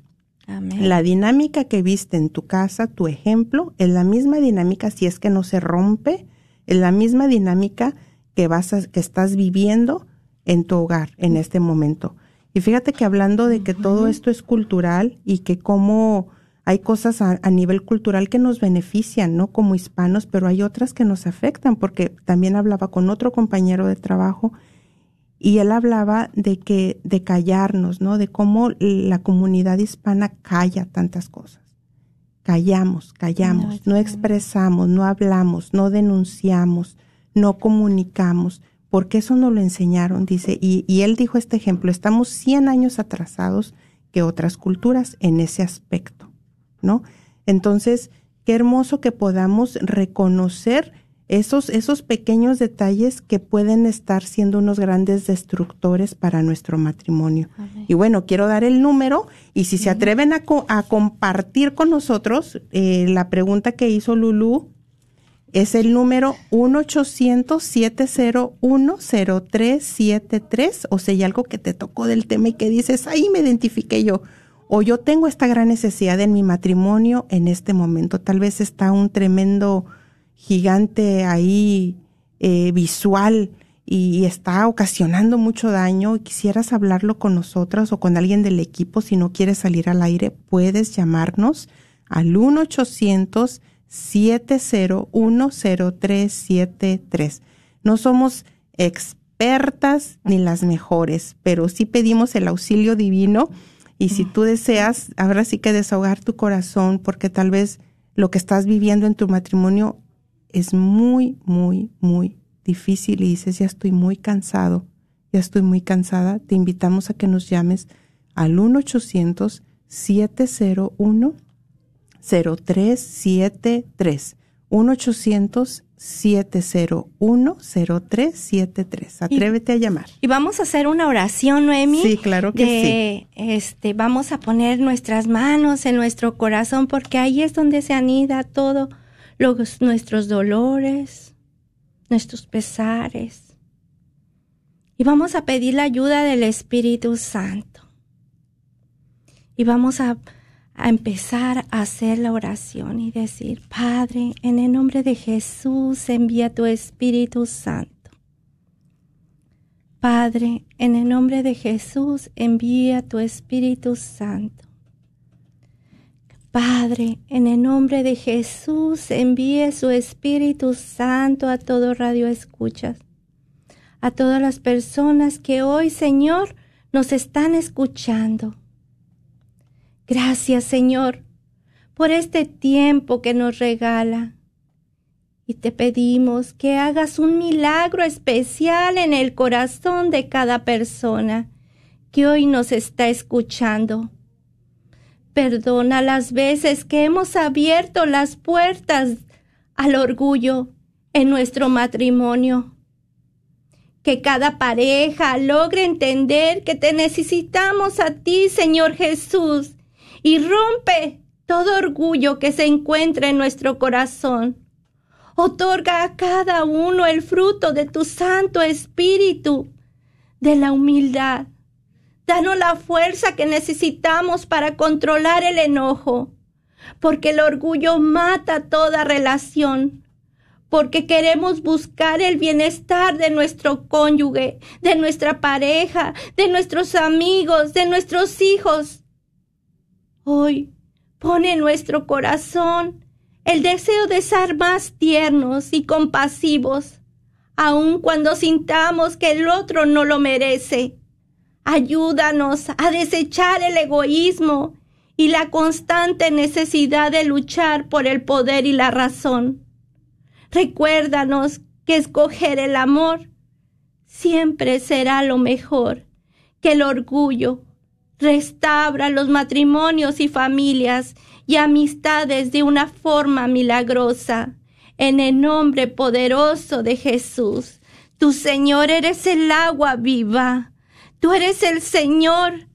La dinámica que viste en tu casa, tu ejemplo, es la misma dinámica si es que no se rompe, es la misma dinámica que vas que estás viviendo en tu hogar en este momento. Y fíjate que hablando de que todo esto es cultural y que como hay cosas a, a, nivel cultural que nos benefician, ¿no? Como hispanos, pero hay otras que nos afectan, porque también hablaba con otro compañero de trabajo y él hablaba de que de callarnos, ¿no? De cómo la comunidad hispana calla tantas cosas. Callamos, callamos, no, expresamos, no hablamos, no denunciamos, no comunicamos, porque eso nos lo enseñaron, dice, y, y él dijo este ejemplo, estamos 100 años atrasados que otras culturas en ese aspecto, ¿no? Entonces, qué hermoso que podamos reconocer esos, esos pequeños detalles que pueden estar siendo unos grandes destructores para nuestro matrimonio. Y bueno, quiero dar el número y si se atreven a, a compartir con nosotros eh, la pregunta que hizo Lulu, es el número 1-800-701-0373. O sea, hay algo que te tocó del tema y que dices, ahí me identifiqué yo. O yo tengo esta gran necesidad en mi matrimonio en este momento. Tal vez está un tremendo gigante ahí eh, visual y está ocasionando mucho daño y quisieras hablarlo con nosotras o con alguien del equipo, si no quieres salir al aire, puedes llamarnos al 1 800 7010373. No somos expertas ni las mejores, pero sí pedimos el auxilio divino y si tú deseas, ahora sí que desahogar tu corazón porque tal vez lo que estás viviendo en tu matrimonio es muy, muy, muy difícil y dices, ya estoy muy cansado, ya estoy muy cansada, te invitamos a que nos llames al 1 800 701 0373 1-800-701-0373. Atrévete a llamar. Y vamos a hacer una oración, Noemi. Sí, claro que sí. Este, vamos a poner nuestras manos en nuestro corazón porque ahí es donde se anida todo, los, nuestros dolores, nuestros pesares. Y vamos a pedir la ayuda del Espíritu Santo. Y vamos a a empezar a hacer la oración y decir, Padre, en el nombre de Jesús envía tu Espíritu Santo. Padre, en el nombre de Jesús envía tu Espíritu Santo. Padre, en el nombre de Jesús envíe su Espíritu Santo a todo radio escuchas, a todas las personas que hoy, Señor, nos están escuchando Gracias, Señor, por este tiempo que nos regala. Y te pedimos que hagas un milagro especial en el corazón de cada persona que hoy nos está escuchando. Perdona las veces que hemos abierto las puertas al orgullo en nuestro matrimonio. Que cada pareja logre entender que te necesitamos a ti, Señor Jesús, y rompe todo orgullo que se encuentra en nuestro corazón. Otorga a cada uno el fruto de tu Santo Espíritu, de la humildad. Danos la fuerza que necesitamos para controlar el enojo, porque el orgullo mata toda relación, porque queremos buscar el bienestar de nuestro cónyuge, de nuestra pareja, de nuestros amigos, de nuestros hijos, Hoy pone en nuestro corazón el deseo de ser más tiernos y compasivos, aun cuando sintamos que el otro no lo merece. Ayúdanos a desechar el egoísmo y la constante necesidad de luchar por el poder y la razón. Recuérdanos que escoger el amor siempre será lo mejor que el orgullo Restaura los matrimonios y familias y amistades de una forma milagrosa. En el nombre poderoso de Jesús. Tu Señor eres el agua viva. Tú eres el Señor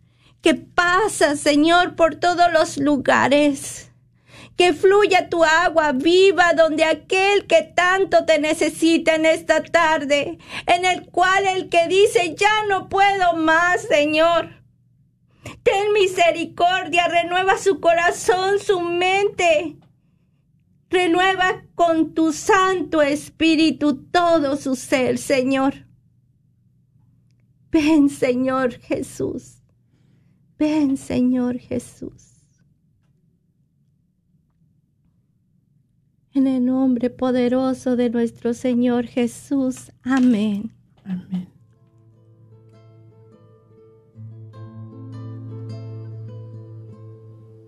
que pasa, Señor, por todos los lugares. Que fluya tu agua viva donde aquel que tanto te necesita en esta tarde, en el cual el que dice ya no puedo más, Señor Ten misericordia, renueva su corazón, su mente. Renueva con tu Santo Espíritu todo su ser, Señor. Ven, Señor Jesús. Ven, Señor Jesús. En el nombre poderoso de nuestro Señor Jesús. Amén. Amén.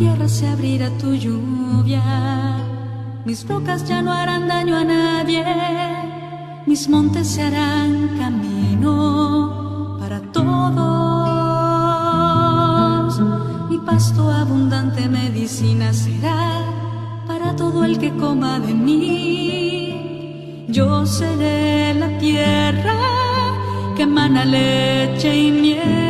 Tierra se abrirá tu lluvia, mis rocas ya no harán daño a nadie, mis montes se harán camino para todos, mi pasto abundante medicina será para todo el que coma de mí. Yo seré la tierra que emana leche y miel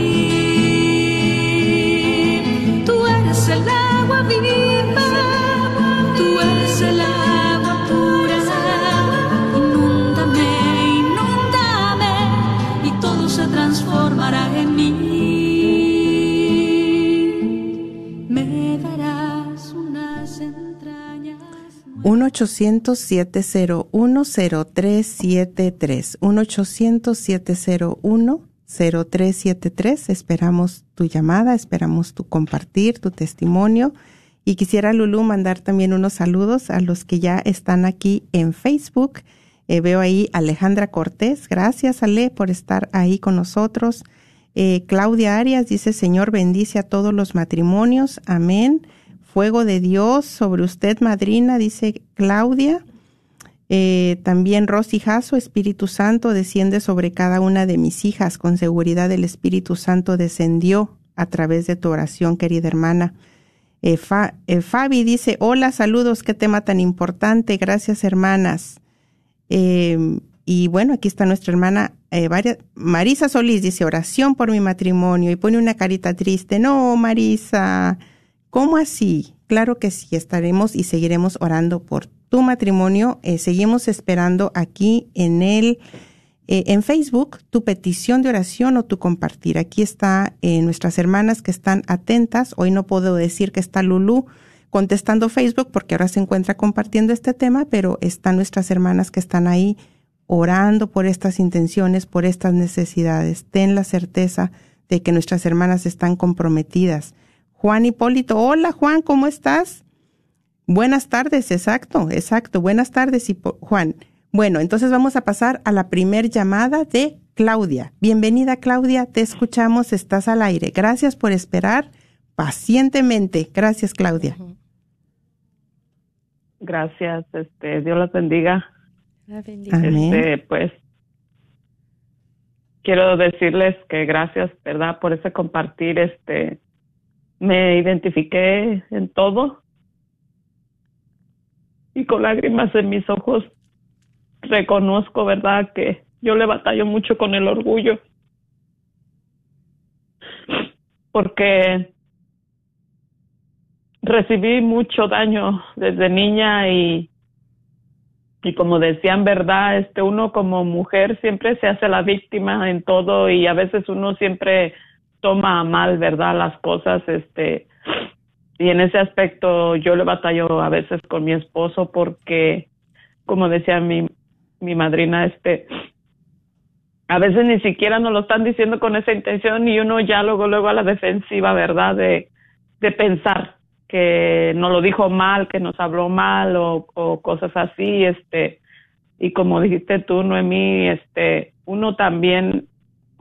1-800-701-0373. 1-800-701-0373. Esperamos tu llamada, esperamos tu compartir, tu testimonio. Y quisiera, Lulu, mandar también unos saludos a los que ya están aquí en Facebook. Eh, veo ahí Alejandra Cortés. Gracias, Ale, por estar ahí con nosotros. Eh, Claudia Arias dice, Señor, bendice a todos los matrimonios. Amén fuego de Dios sobre usted, madrina, dice Claudia. Eh, también Rosy Jasso, Espíritu Santo, desciende sobre cada una de mis hijas. Con seguridad el Espíritu Santo descendió a través de tu oración, querida hermana. Eh, eh, Fabi dice, hola, saludos, qué tema tan importante. Gracias, hermanas. y bueno, aquí está nuestra hermana Marisa Solís, dice, oración por mi matrimonio y pone una carita triste. No, Marisa, ¿Cómo así? Claro que sí, estaremos y seguiremos orando por tu matrimonio. Eh, seguimos esperando aquí en el eh, en Facebook tu petición de oración o tu compartir. Aquí está eh, nuestras hermanas que están atentas. Hoy no puedo decir que está Lulu contestando Facebook porque ahora se encuentra compartiendo este tema, pero están nuestras hermanas que están ahí orando por estas intenciones, por estas necesidades. Ten la certeza de que nuestras hermanas están comprometidas Juan Hipólito. Hola Juan, ¿cómo estás? Buenas tardes, exacto, exacto. Buenas tardes, Juan. Bueno, entonces vamos a pasar a la primer llamada de Claudia. Bienvenida Claudia, te escuchamos, estás al aire. Gracias por esperar pacientemente. Gracias Claudia. Gracias, este, Dios las bendiga. Amén. Este, pues quiero decirles que gracias, ¿verdad? Por ese compartir este me identifiqué en todo y con lágrimas en mis ojos reconozco, ¿verdad?, que yo le batallo mucho con el orgullo. Porque recibí mucho daño desde niña y y como decían, verdad, este uno como mujer siempre se hace la víctima en todo y a veces uno siempre toma mal, ¿verdad? Las cosas, este, y en ese aspecto yo le batallo a veces con mi esposo porque, como decía mi, mi madrina, este, a veces ni siquiera nos lo están diciendo con esa intención y uno ya luego, luego a la defensiva, ¿verdad? De, de pensar que nos lo dijo mal, que nos habló mal o, o cosas así, este, y como dijiste tú, Noemí, este, uno también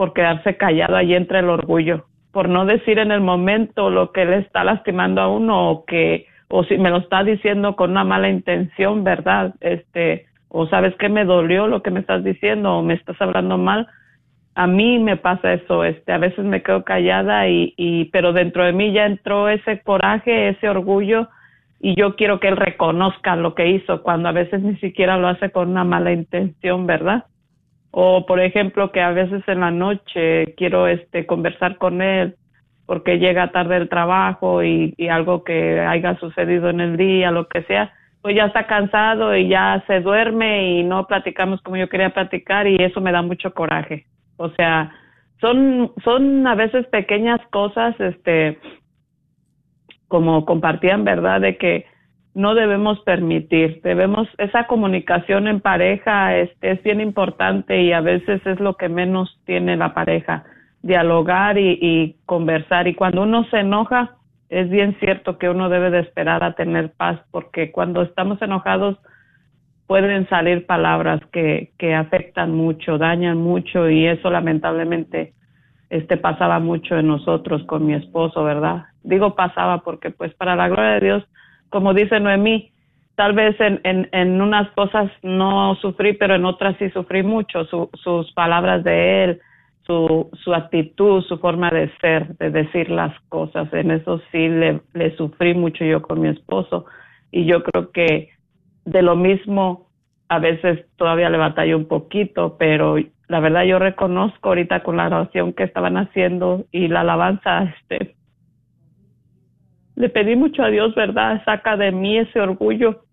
por quedarse callado, ahí entra el orgullo, por no decir en el momento lo que le está lastimando a uno o que o si me lo está diciendo con una mala intención, ¿verdad? Este, o sabes que me dolió lo que me estás diciendo o me estás hablando mal. A mí me pasa eso, este, a veces me quedo callada y, y pero dentro de mí ya entró ese coraje, ese orgullo y yo quiero que él reconozca lo que hizo cuando a veces ni siquiera lo hace con una mala intención, ¿verdad? O por ejemplo que a veces en la noche quiero este conversar con él porque llega tarde el trabajo y, algo que haya sucedido en el día, lo que sea, pues ya está cansado y ya se duerme y no platicamos como yo quería platicar y eso me da mucho coraje. O sea, son son a veces pequeñas cosas este como compartían, ¿verdad? De que no debemos permitir. Debemos, esa comunicación en pareja es, es bien importante y a veces es lo que menos tiene la pareja, dialogar y, y conversar. Y cuando uno se enoja, es bien cierto que uno debe de esperar a tener paz porque cuando estamos enojados pueden salir palabras que, que afectan mucho, dañan mucho y eso lamentablemente este pasaba mucho en nosotros con mi esposo, ¿verdad? Digo pasaba porque pues para la gloria de Dios, como dice Noemí, tal vez en, en, en unas cosas no sufrí, pero en otras sí sufrí mucho, sus palabras de él, su, su actitud, su forma de ser, de decir las cosas. En eso sí le, le sufrí mucho yo con mi esposo y yo creo que de lo mismo a veces todavía le batallo un poquito, pero la verdad yo reconozco ahorita con la oración que estaban haciendo y la alabanza, este, le pedí mucho a Dios, ¿verdad? Saca de mí ese orgullo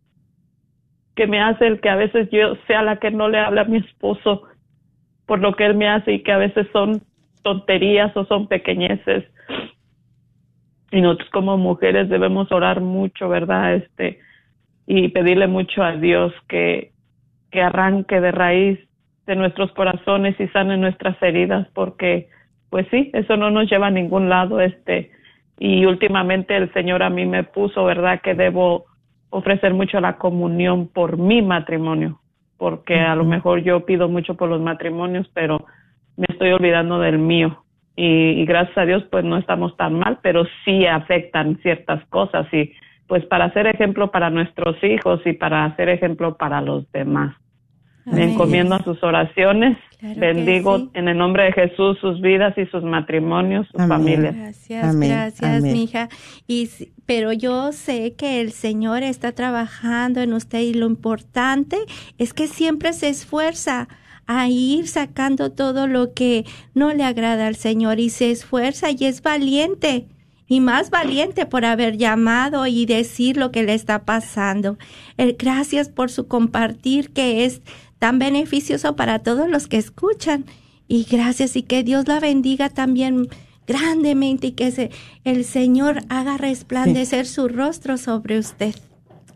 que me hace el que a veces yo sea la que no le habla a mi esposo por lo que él me hace y que a veces son tonterías o son pequeñeces. Y nosotros como mujeres debemos orar mucho, ¿verdad? Este, y pedirle mucho a Dios que, que arranque de raíz de nuestros corazones y sane nuestras heridas, porque pues sí, eso no nos lleva a ningún lado, este, y últimamente el Señor a mí me puso, ¿verdad? Que debo ofrecer mucho la comunión por mi matrimonio, porque a lo mejor yo pido mucho por los matrimonios, pero me estoy olvidando del mío. Y, gracias a Dios, pues no estamos tan mal, pero sí afectan ciertas cosas y pues para hacer ejemplo para nuestros hijos y para hacer ejemplo para los demás. Me encomiendo a sus oraciones. Bendigo en el nombre de Jesús sus vidas y sus matrimonios, sus familias. Gracias, gracias, mija. Y pero yo sé que el Señor está trabajando en usted y lo importante es que siempre se esfuerza a ir sacando todo lo que no le agrada al Señor y se esfuerza y es valiente y más valiente por haber llamado y decir lo que le está pasando. Eh, gracias por su compartir que es tan beneficioso para todos los que escuchan. Y gracias y que Dios la bendiga también grandemente y que se, el Señor haga resplandecer su rostro sobre usted.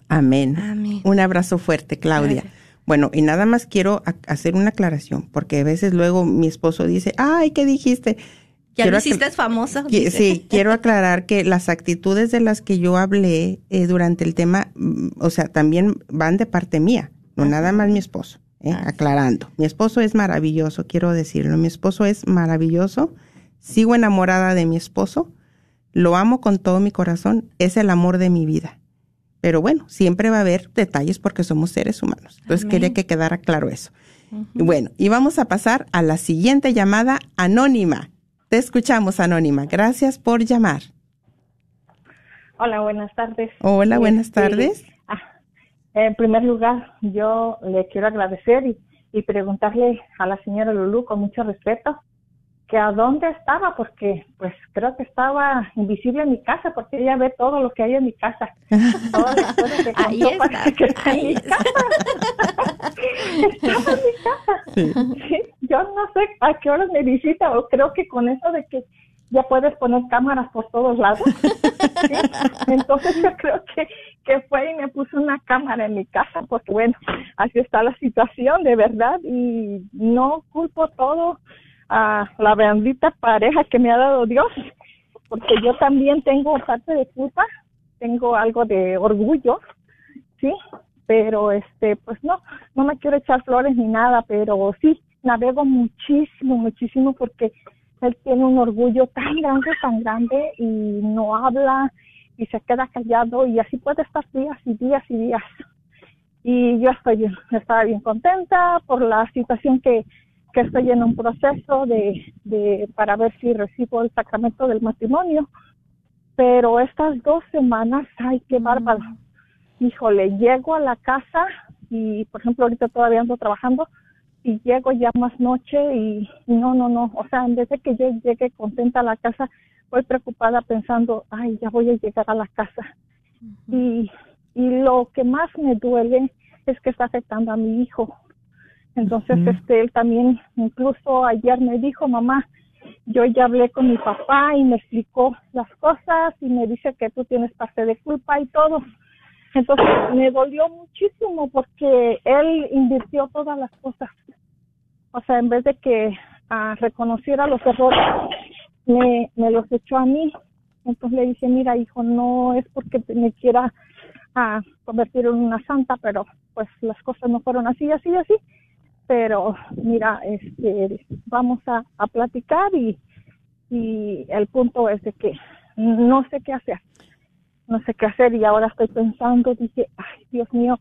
Amén. Un abrazo fuerte, Claudia. Bueno, y nada más quiero hacer una aclaración, porque a veces luego mi esposo dice, ay, ¿qué dijiste? Ya lo hiciste famosa. Sí, quiero aclarar que las actitudes de las que yo hablé eh, durante el tema, mm, o sea, también van de parte mía, no nada más mi esposo. ¿Eh? Ah. aclarando. Mi esposo es maravilloso, quiero decirlo. Mi esposo es maravilloso. Sigo enamorada de mi esposo. Lo amo con todo mi corazón. Es el amor de mi vida. Pero bueno, siempre va a haber detalles porque somos seres humanos. Entonces quería que quedara claro eso. Bueno, y vamos a pasar a la siguiente llamada anónima. Te escuchamos, anónima. Gracias por llamar. Hola, buenas tardes. Hola, buenas tardes. En primer lugar, yo le quiero agradecer y, y preguntarle a la señora Lulú con mucho respeto que a dónde estaba, porque pues creo que estaba invisible en mi casa, porque ella ve todo lo que hay en mi casa. Todas las cosas que ahí está, que está en mi casa. estaba en mi casa. Sí. Yo no sé a qué horas me visita, o creo que con eso de que ya puedes poner cámaras por todos lados. Entonces yo creo que, que fue y me puso una cámara en mi casa, porque bueno, así está la situación de verdad y no culpo todo a la bendita pareja que me ha dado Dios, porque yo también tengo parte de culpa, tengo algo de orgullo, sí, pero este, pues no, no me quiero echar flores ni nada, pero sí, navego muchísimo, muchísimo porque él tiene un orgullo tan grande, tan grande y no habla y se queda callado y así puede estar días y días y días. Y yo estoy bien, estaba bien contenta por la situación que, que estoy en un proceso de, de para ver si recibo el sacramento del matrimonio. Pero estas dos semanas, ay, qué bárbaro. Híjole, llego a la casa y, por ejemplo, ahorita todavía ando trabajando y llego ya más noche y, no, no, no, o sea, en vez de que yo llegue contenta a la casa, voy preocupada pensando, ay, ya voy a llegar a la casa. y, y lo que más me duele es que está afectando a mi hijo. Entonces, este, él también, incluso ayer me dijo, mamá, yo ya hablé con mi papá y me explicó las cosas y me dice que tú tienes parte de culpa y todo. Entonces me dolió muchísimo porque él invirtió todas las cosas. O sea, en vez de que ah, reconociera los errores, me, los echó a mí Entonces le dije, mira, hijo, no es porque me quiera a convertir en una santa, pero pues las cosas no fueron así, así, así. Pero mira, este, vamos a, platicar y el punto es de que no sé qué hacer, no sé qué hacer y ahora estoy pensando, dije, ay, Dios mío,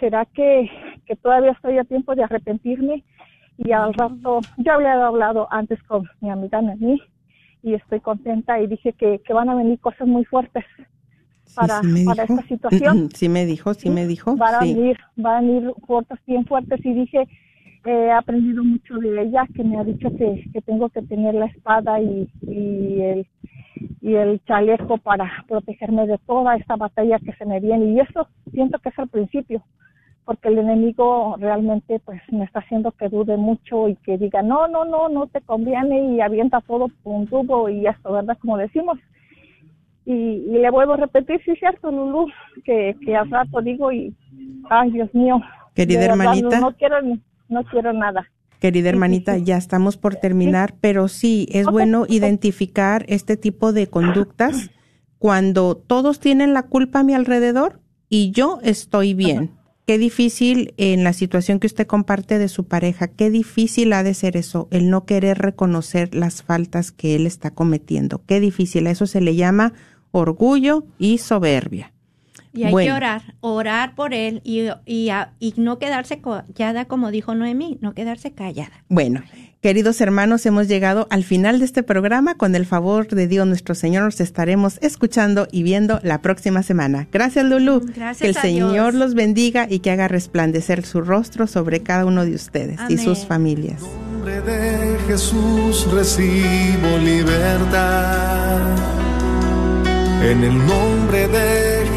¿será que, que todavía estoy a tiempo de arrepentirme? Y al rato, yo había hablado antes con mi amiga Nani y estoy contenta y dije que, que van a venir cosas muy fuertes para, para esta situación. Sí me dijo, sí, me dijo. Van a venir, van a venir fuertes, bien fuertes y dije, he aprendido mucho de ella, que me ha dicho que, que tengo que tener la espada y, y, el, y el chaleco para protegerme de toda esta batalla que se me viene. Y eso siento que es el principio, porque el enemigo realmente pues me está haciendo que dude mucho y que diga, no, no, no, no te conviene y avienta todo por un tubo y esto, ¿verdad? Como decimos. Y, y le vuelvo a repetir, sí, cierto, Lulu, que, que al rato digo y, ay, Dios mío. Querida hermanita. No, quiero, no quiero nada. Querida hermanita, ya estamos por terminar, pero sí, es bueno identificar este tipo de conductas cuando todos tienen la culpa a mi alrededor y yo estoy bien. Qué difícil en la situación que usted comparte de su pareja, qué difícil ha de ser eso, el no querer reconocer las faltas que él está cometiendo. Qué difícil, a eso se le llama orgullo y soberbia. Y hay Bueno. que orar, orar por él y, y, a- y no quedarse callada, como dijo Noemí, no quedarse callada. Bueno, queridos hermanos, hemos llegado al final de este programa. Con el favor de Dios nuestro Señor nos estaremos escuchando y viendo la próxima semana. Gracias, Lulu. Gracias que el a Señor Dios. los bendiga y que haga resplandecer su rostro sobre cada uno de ustedes y sus familias. En nombre de Jesús recibo libertad. En el nombre de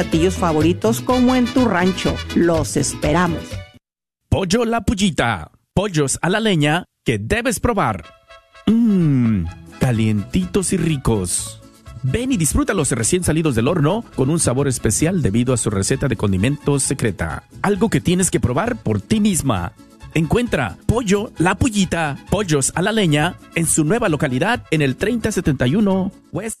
platillos favoritos como en tu rancho. Los esperamos. Pollo La Pullita. Pollos a la leña que debes probar. Mmm, calientitos y ricos. Ven y disfrútalos recién salidos del horno con un sabor especial debido a su receta de condimentos secreta. Algo que tienes que probar por ti misma. Encuentra Pollo La Pullita, Pollos a la Leña, en su nueva localidad en el 3071 West.